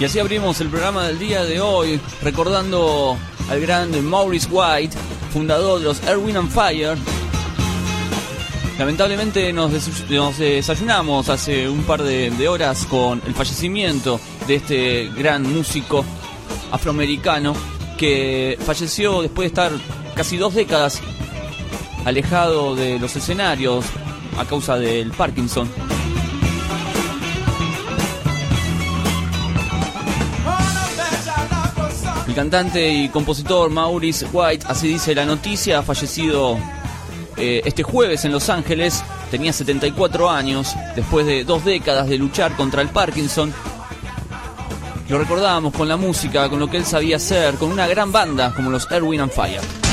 Y así abrimos el programa del día de hoy, recordando al gran Maurice White, fundador de los Erwin and Fire. Lamentablemente nos, des- nos desayunamos hace un par de, de horas con el fallecimiento de este gran músico afroamericano que falleció después de estar casi dos décadas alejado de los escenarios a causa del Parkinson. El cantante y compositor Maurice White, así dice la noticia, ha fallecido eh, este jueves en Los Ángeles. Tenía 74 años, después de dos décadas de luchar contra el Parkinson. Lo recordábamos con la música, con lo que él sabía hacer, con una gran banda como los Erwin and Fire.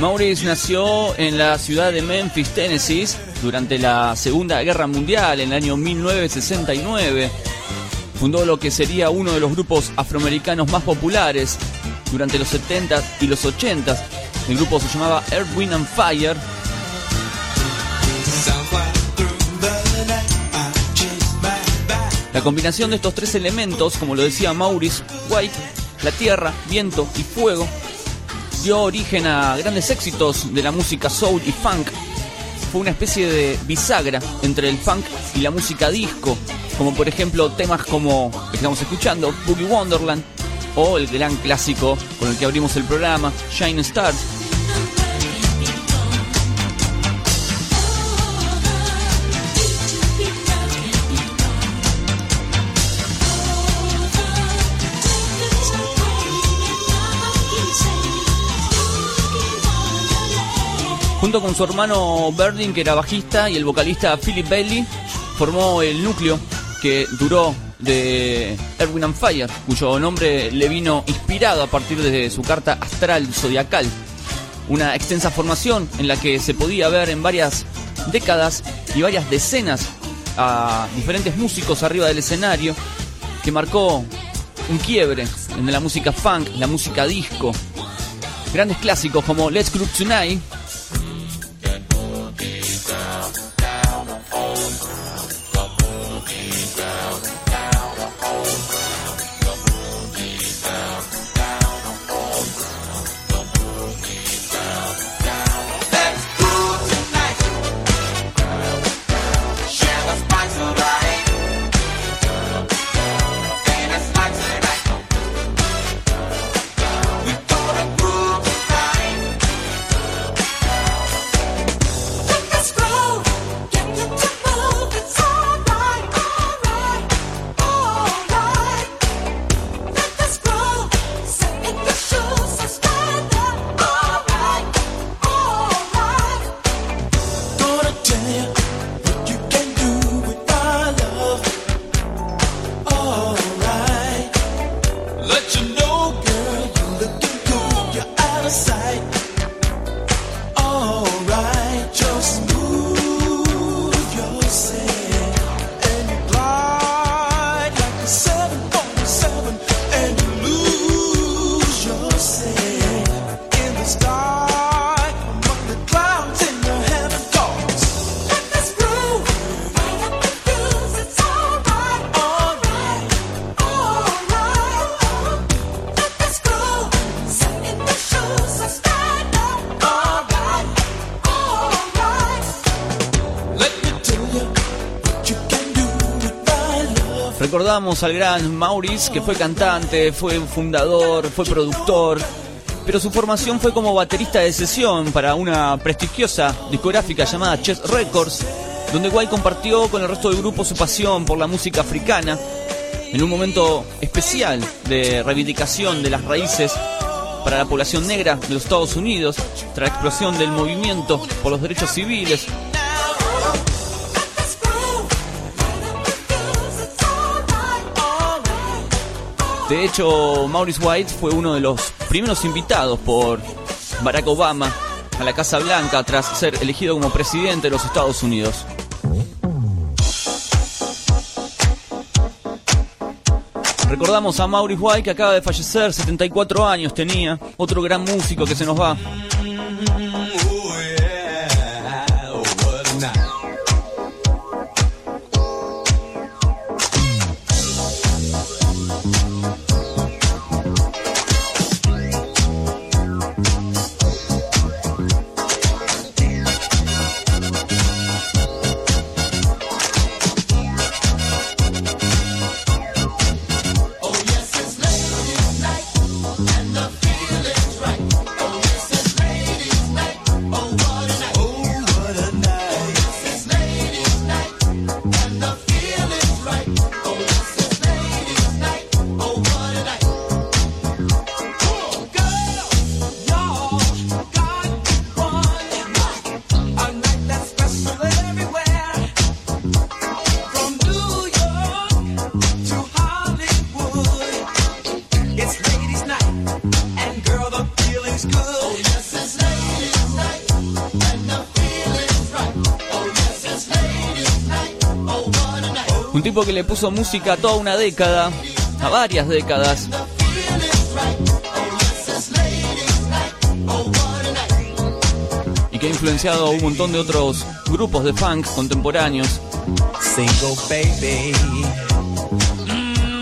Maurice nació en la ciudad de Memphis, Tennessee, durante la Segunda Guerra Mundial en el año 1969. Fundó lo que sería uno de los grupos afroamericanos más populares durante los 70 y los 80. El grupo se llamaba Earth, Wind and Fire. La combinación de estos tres elementos, como lo decía Maurice White, la tierra, viento y fuego, dio origen a grandes éxitos de la música soul y funk. Fue una especie de bisagra entre el funk y la música disco, como por ejemplo temas como que estamos escuchando, Boogie Wonderland, o el gran clásico con el que abrimos el programa, Shining Stars. Junto con su hermano Berdin, que era bajista, y el vocalista Philip Bailey, formó el núcleo que duró de Erwin and Fire, cuyo nombre le vino inspirado a partir de su carta astral zodiacal. Una extensa formación en la que se podía ver en varias décadas y varias decenas a diferentes músicos arriba del escenario, que marcó un quiebre en la música funk, la música disco. Grandes clásicos como Let's Group Tonight, al gran Maurice, que fue cantante, fue fundador, fue productor, pero su formación fue como baterista de sesión para una prestigiosa discográfica llamada Chess Records, donde White compartió con el resto del grupo su pasión por la música africana, en un momento especial de reivindicación de las raíces para la población negra de los Estados Unidos, tras la explosión del movimiento por los derechos civiles. De hecho, Maurice White fue uno de los primeros invitados por Barack Obama a la Casa Blanca tras ser elegido como presidente de los Estados Unidos. Recordamos a Maurice White que acaba de fallecer, 74 años tenía, otro gran músico que se nos va. Un tipo que le puso música a toda una década, a varias décadas. Y que ha influenciado a un montón de otros grupos de funk contemporáneos. Baby.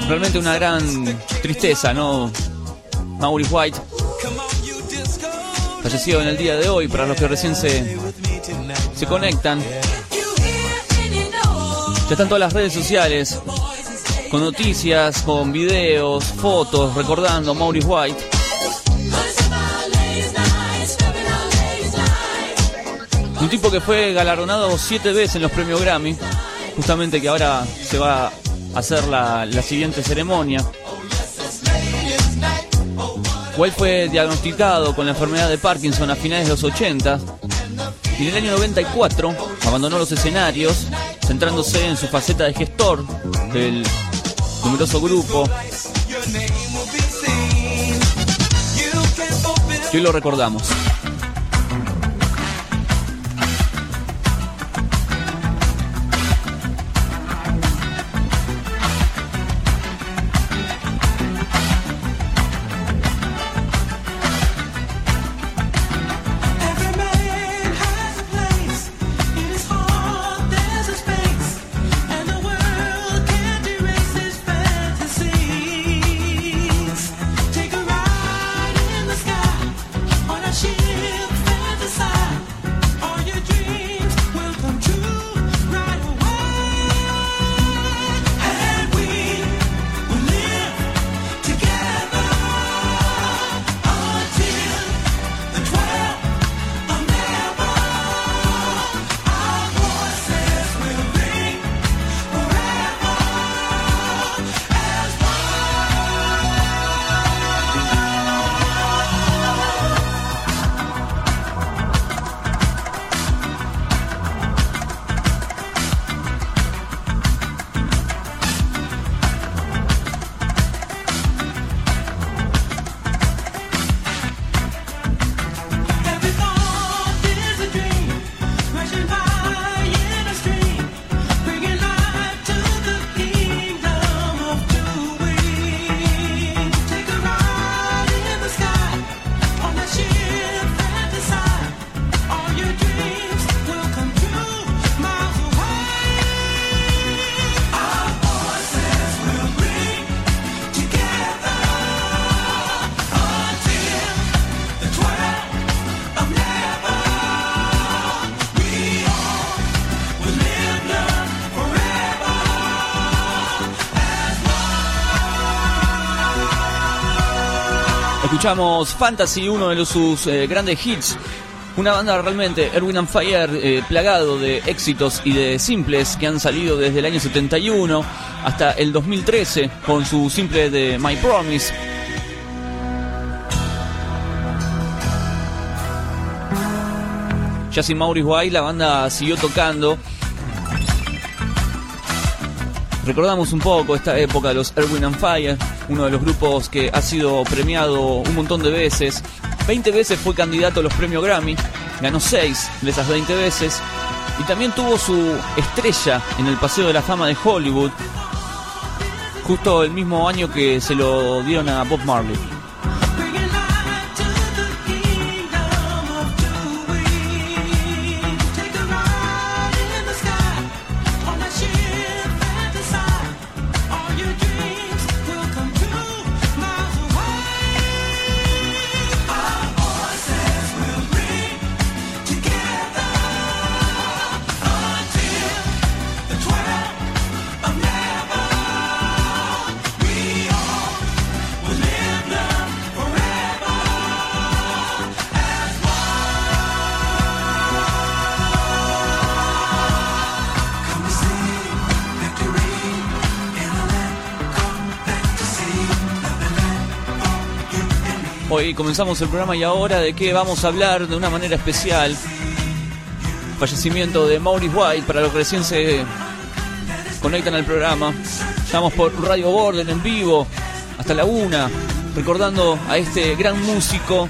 Realmente una gran tristeza, ¿no? Maurice White, fallecido en el día de hoy, para los que recién se, se conectan. Ya están todas las redes sociales, con noticias, con videos, fotos, recordando a Maurice White. Un tipo que fue galardonado siete veces en los premios Grammy, justamente que ahora se va a hacer la, la siguiente ceremonia. White fue diagnosticado con la enfermedad de Parkinson a finales de los 80 y en el año 94 abandonó los escenarios, centrándose en su faceta de gestor del numeroso grupo que hoy lo recordamos. Escuchamos Fantasy, uno de sus eh, grandes hits. Una banda realmente, Erwin and Fire, eh, plagado de éxitos y de simples que han salido desde el año 71 hasta el 2013 con su simple de My Promise. Ya sin Maurice White, la banda siguió tocando. Recordamos un poco esta época de los Erwin and Fire, uno de los grupos que ha sido premiado un montón de veces. 20 veces fue candidato a los premios Grammy, ganó 6 de esas 20 veces y también tuvo su estrella en el Paseo de la Fama de Hollywood, justo el mismo año que se lo dieron a Bob Marley. Hoy comenzamos el programa y ahora de qué vamos a hablar de una manera especial. Fallecimiento de Maurice White para los que recién se conectan al programa. Estamos por Radio Borden en vivo hasta la una, recordando a este gran músico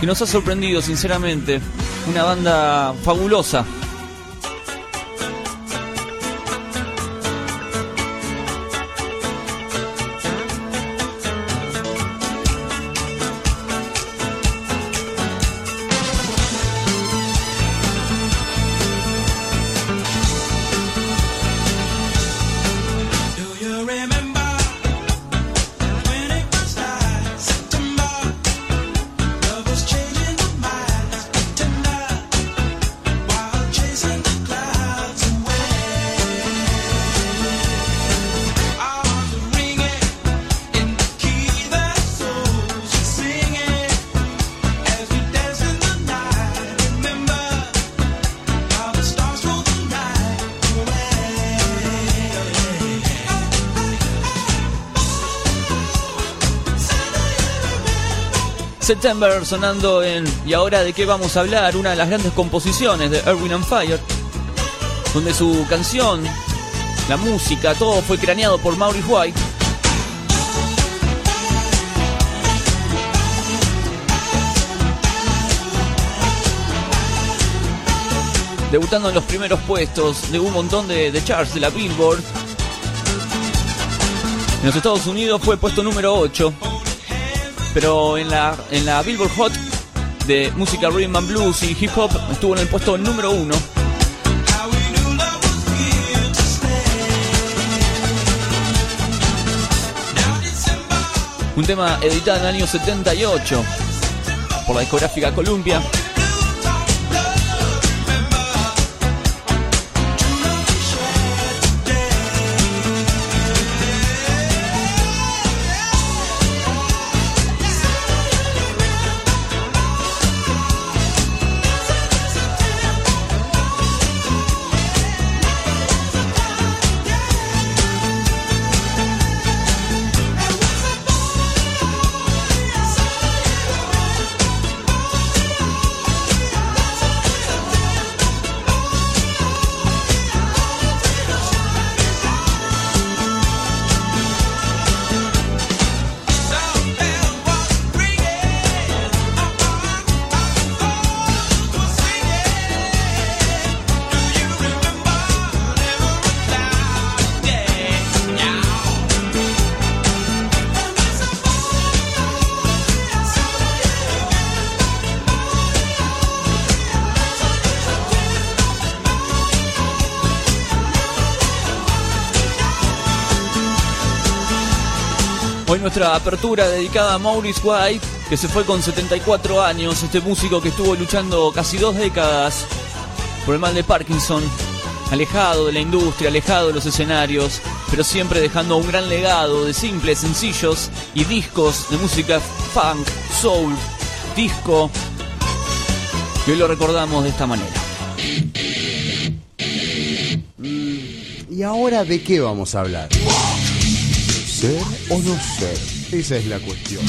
que nos ha sorprendido sinceramente. Una banda fabulosa. September sonando en Y ahora de qué vamos a hablar, una de las grandes composiciones de Erwin and Fire, donde su canción, la música, todo fue craneado por Maurice White. Debutando en los primeros puestos de un montón de, de charts de la Billboard. En los Estados Unidos fue puesto número 8 pero en la, en la Billboard Hot de música rhythm and blues y hip hop estuvo en el puesto número uno. Un tema editado en el año 78 por la discográfica Columbia. Nuestra apertura dedicada a Maurice White, que se fue con 74 años, este músico que estuvo luchando casi dos décadas por el mal de Parkinson, alejado de la industria, alejado de los escenarios, pero siempre dejando un gran legado de simples, sencillos y discos de música funk, soul, disco. Y hoy lo recordamos de esta manera. ¿Y ahora de qué vamos a hablar? ¿Ser o no ser? Esa es la cuestión.